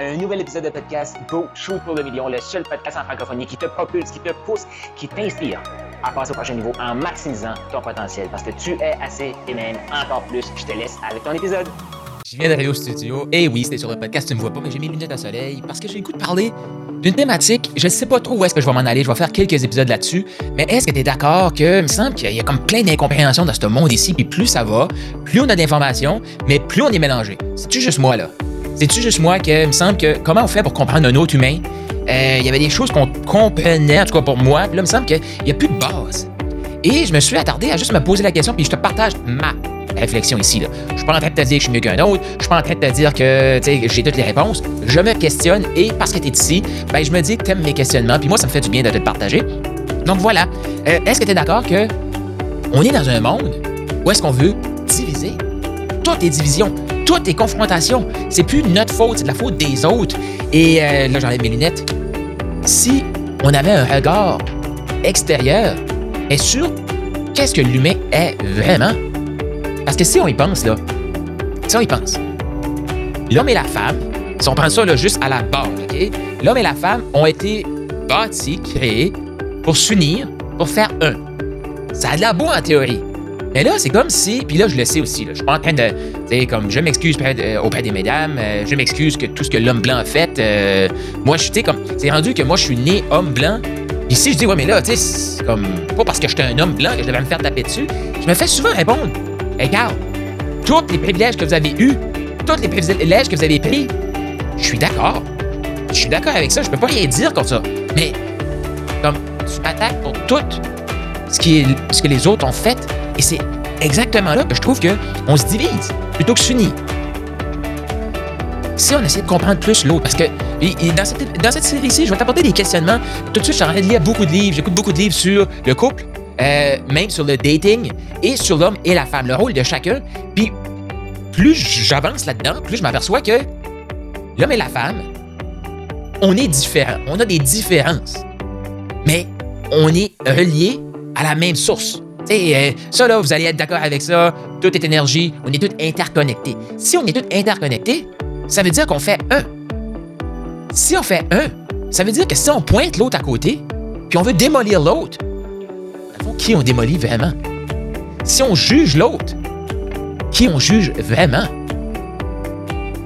Un nouvel épisode de podcast Go Shoot pour le million, le seul podcast en francophonie qui te propulse, qui te pousse, qui t'inspire à passer au prochain niveau en maximisant ton potentiel parce que tu es assez et même encore plus. Je te laisse avec ton épisode. Je viens d'arriver au studio. Et oui, c'était sur le podcast, tu me vois pas, mais j'ai mes lunettes à soleil parce que j'ai le goût de parler d'une thématique. Je sais pas trop où est-ce que je vais m'en aller. Je vais faire quelques épisodes là-dessus. Mais est-ce que tu es d'accord que, il me semble qu'il y a comme plein d'incompréhensions dans ce monde ici, puis plus ça va, plus on a d'informations, mais plus on est mélangé. C'est-tu juste moi, là? C'est-tu juste moi que, me semble que, comment on fait pour comprendre un autre humain? Euh, Il y avait des choses qu'on comprenait, en tout cas pour moi, puis là, il me semble qu'il n'y a plus de base. Et je me suis attardé à juste me poser la question, puis je te partage ma réflexion ici. Là. Je suis pas en train de te dire que je suis mieux qu'un autre. Je suis pas en train de te dire que j'ai toutes les réponses. Je me questionne et parce que tu es ici, ben, je me dis que tu aimes mes questionnements. Puis moi, ça me fait du bien de te le partager. Donc voilà. Euh, est-ce que tu es d'accord que on est dans un monde où est-ce qu'on veut diviser? Tout est division. Tout est confrontation. C'est plus notre faute, c'est de la faute des autres. Et euh, là, j'enlève mes lunettes. Si on avait un regard extérieur, est sur qu'est-ce que l'humain est vraiment? Parce que si on y pense, là, si on y pense, l'homme et la femme, si on prend ça juste à la base, OK? L'homme et la femme ont été bâtis, créés pour s'unir, pour faire un. Ça a de la beau en théorie. Mais là, c'est comme si, puis là, je le sais aussi, je suis pas en train de, tu sais, comme, je m'excuse auprès, de- auprès des mesdames, euh, je m'excuse que tout ce que l'homme blanc a fait, euh, moi, je suis, comme, c'est rendu que moi, je suis né homme blanc, puis si je dis, ouais, mais là, tu sais, comme, pas parce que j'étais un homme blanc que je devais me faire taper dessus, je me fais souvent répondre, regarde, tous les privilèges que vous avez eus, tous les privilèges que vous avez pris, je suis d'accord. Je suis d'accord avec ça, je peux pas rien dire comme ça. Mais, comme, tu m'attaques pour tout ce, qui est, ce que les autres ont fait, et c'est exactement là que je trouve que on se divise plutôt que s'unir. Si on essaie de comprendre plus l'autre, parce que dans cette, dans cette série-ci, je vais t'apporter des questionnements. Tout de suite, je suis en train de lire beaucoup de livres. J'écoute beaucoup de livres sur le couple, euh, même sur le dating et sur l'homme et la femme, le rôle de chacun. Puis, plus j'avance là-dedans, plus je m'aperçois que l'homme et la femme, on est différents. On a des différences. Mais on est reliés à la même source. Sais, euh, ça là, vous allez être d'accord avec ça. Tout est énergie. On est tous interconnectés. Si on est tous interconnectés, ça veut dire qu'on fait un. Si on fait un, ça veut dire que si on pointe l'autre à côté, puis on veut démolir l'autre, qui on démolit vraiment? Si on juge l'autre, qui on juge vraiment?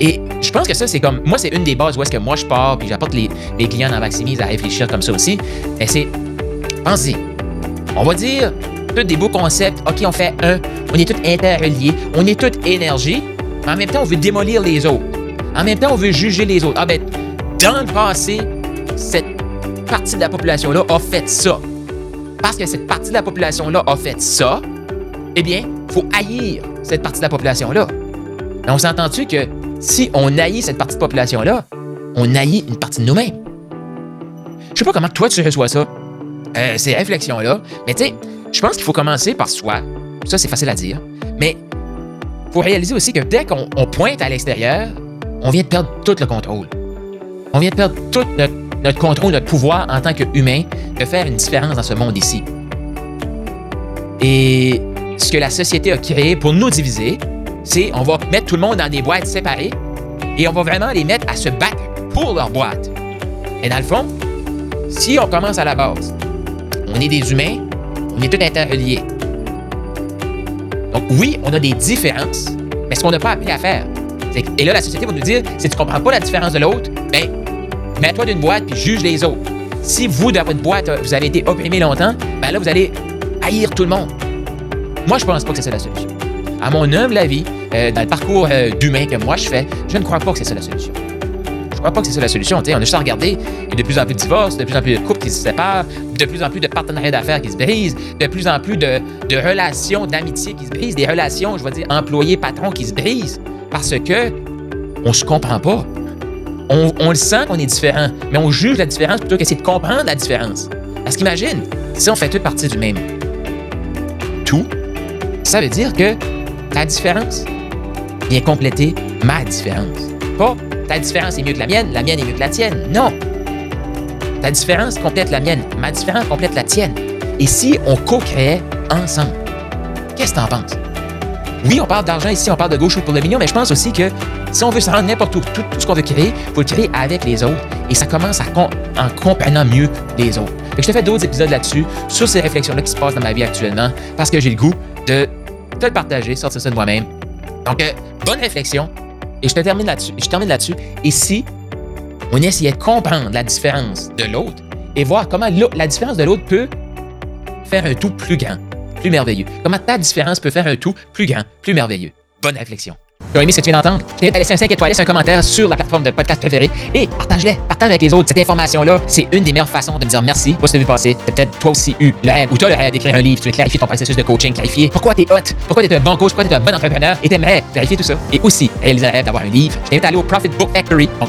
Et je pense que ça, c'est comme. Moi, c'est une des bases où est-ce que moi je pars, puis j'apporte les, clients dans Maximise à réfléchir comme ça aussi. Mais c'est. Pensez. On va dire tous des beaux concepts. OK, on fait un. On est tous interreliés. On est tous énergie. Mais en même temps, on veut démolir les autres. En même temps, on veut juger les autres. Ah ben, dans le passé, cette partie de la population-là a fait ça. Parce que cette partie de la population-là a fait ça, eh bien, il faut haïr cette partie de la population-là. On s'entend-tu que si on haït cette partie de population-là, on haït une partie de nous-mêmes? Je sais pas comment toi tu reçois ça, euh, ces réflexions-là, mais tu sais, je pense qu'il faut commencer par soi. Ça, c'est facile à dire. Mais faut réaliser aussi que dès qu'on on pointe à l'extérieur, on vient de perdre tout le contrôle. On vient de perdre tout notre, notre contrôle, notre pouvoir en tant qu'humain de faire une différence dans ce monde ici. Et ce que la société a créé pour nous diviser, c'est on va mettre tout le monde dans des boîtes séparées et on va vraiment les mettre à se battre pour leur boîte. Et dans le fond, si on commence à la base, on est des humains, on est tous interreliés. Donc oui, on a des différences, mais ce qu'on n'a pas appris à faire. Et là, la société va nous dire, si tu comprends pas la différence de l'autre, ben, mets-toi d'une boîte puis juge les autres. Si vous, dans votre boîte, vous avez été opprimé longtemps, ben là, vous allez haïr tout le monde. Moi, je pense pas que c'est ça la solution. À mon humble avis, euh, dans le parcours euh, d'humain que moi je fais, je ne crois pas que c'est ça la solution. Je crois pas que c'est ça la solution. tu sais. on a juste à regarder, il y a de plus en plus de divorces, de plus en plus de couples qui se séparent, de plus en plus de partenariats d'affaires qui se brisent, de plus en plus de, relations d'amitié qui se brisent, des relations, je vais dire, employés-patrons qui se brisent parce que on se comprend pas. On, le sent qu'on est différent, mais on juge la différence plutôt qu'essayer de comprendre la différence. Parce qu'imagine, si on fait toute partie du même tout, ça veut dire que ta différence vient compléter ma différence. Ta différence est mieux que la mienne, la mienne est mieux que la tienne. Non. Ta différence complète la mienne, ma différence complète la tienne. Et si on co-créait ensemble, qu'est-ce que t'en penses? Oui, on parle d'argent ici, on parle de gauche pour le million, mais je pense aussi que Si on veut se rendre n'importe où, tout, ce qu'on veut créer, il faut le créer avec les autres. Et ça commence en comprenant mieux les autres. Je te fais d'autres épisodes là-dessus, sur ces réflexions-là qui se passent dans ma vie actuellement, parce que j'ai le goût de te le partager, sortir ça de moi-même. Donc, euh, bonne réflexion. Et je te termine là-dessus. Je termine là-dessus. Et si on essayait de comprendre la différence de l'autre et voir comment la différence de l'autre peut faire un tout plus grand, plus merveilleux. Comment ta différence peut faire un tout plus grand, plus merveilleux. Bonne réflexion. Tu as aimé ce que tu viens d'entendre? Je t'invite à laisser un 5 étoiles, un commentaire sur la plateforme de podcast préférée et partage-les, partage avec les autres. Cette information-là, c'est une des meilleures façons de me dire merci pour ce que tu passer? T'as peut-être toi aussi eu le rêve ou as le rêve d'écrire un livre, tu veux clarifier ton processus de coaching, clarifier pourquoi tu es hot, pourquoi tu es un bon coach, pourquoi tu es un bon entrepreneur? Et t'aimerais clarifier tout ça. Et aussi réaliser le rêve d'avoir un livre. Je t'invite à aller au Profit Book Factory, donc